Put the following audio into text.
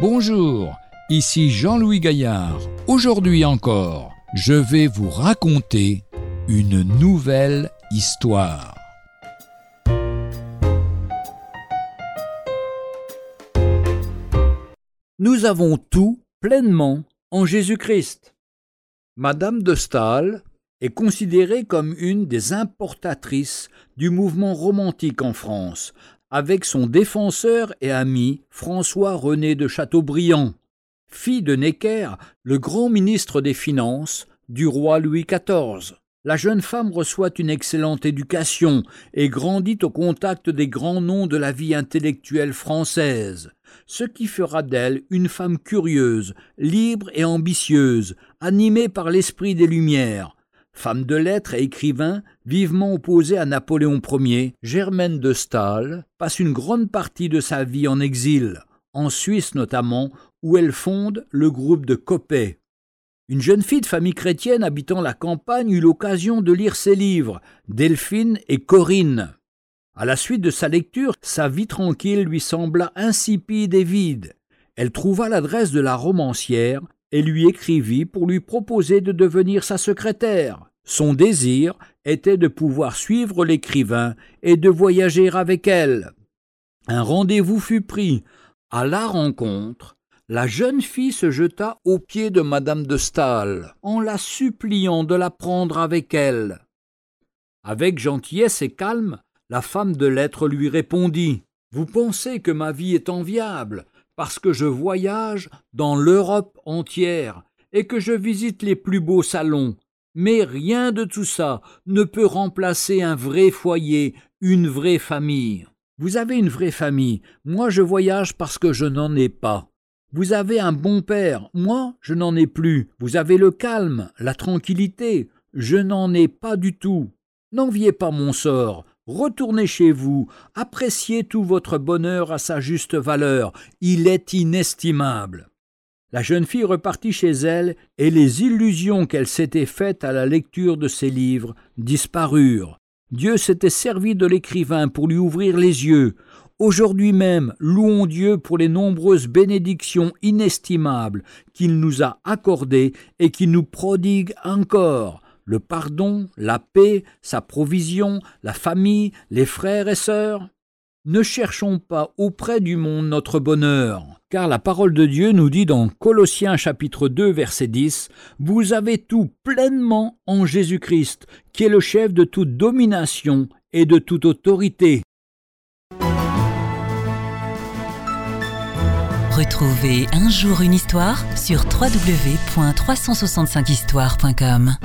Bonjour, ici Jean-Louis Gaillard. Aujourd'hui encore, je vais vous raconter une nouvelle histoire. Nous avons tout pleinement en Jésus-Christ. Madame de Staël est considérée comme une des importatrices du mouvement romantique en France, avec son défenseur et ami François-René de Chateaubriand, fille de Necker, le grand ministre des Finances du roi Louis XIV. La jeune femme reçoit une excellente éducation et grandit au contact des grands noms de la vie intellectuelle française, ce qui fera d'elle une femme curieuse, libre et ambitieuse, animée par l'esprit des Lumières, Femme de lettres et écrivain, vivement opposée à Napoléon Ier, Germaine de Staël passe une grande partie de sa vie en exil, en Suisse notamment, où elle fonde le groupe de Coppet. Une jeune fille de famille chrétienne habitant la campagne eut l'occasion de lire ses livres, Delphine et Corinne. À la suite de sa lecture, sa vie tranquille lui sembla insipide et vide. Elle trouva l'adresse de la romancière et lui écrivit pour lui proposer de devenir sa secrétaire. Son désir était de pouvoir suivre l'écrivain et de voyager avec elle. Un rendez-vous fut pris. À la rencontre, la jeune fille se jeta aux pieds de madame de Staël, en la suppliant de la prendre avec elle. Avec gentillesse et calme, la femme de lettres lui répondit. Vous pensez que ma vie est enviable, parce que je voyage dans l'Europe entière et que je visite les plus beaux salons. Mais rien de tout ça ne peut remplacer un vrai foyer, une vraie famille. Vous avez une vraie famille, moi je voyage parce que je n'en ai pas. Vous avez un bon père, moi je n'en ai plus. Vous avez le calme, la tranquillité, je n'en ai pas du tout. N'enviez pas mon sort, Retournez chez vous, appréciez tout votre bonheur à sa juste valeur, il est inestimable. La jeune fille repartit chez elle, et les illusions qu'elle s'était faites à la lecture de ses livres disparurent. Dieu s'était servi de l'écrivain pour lui ouvrir les yeux. Aujourd'hui même, louons Dieu pour les nombreuses bénédictions inestimables qu'il nous a accordées et qu'il nous prodigue encore le pardon, la paix, sa provision, la famille, les frères et sœurs Ne cherchons pas auprès du monde notre bonheur, car la parole de Dieu nous dit dans Colossiens chapitre 2 verset 10, Vous avez tout pleinement en Jésus-Christ, qui est le chef de toute domination et de toute autorité. Retrouvez un jour une histoire sur www.365histoire.com.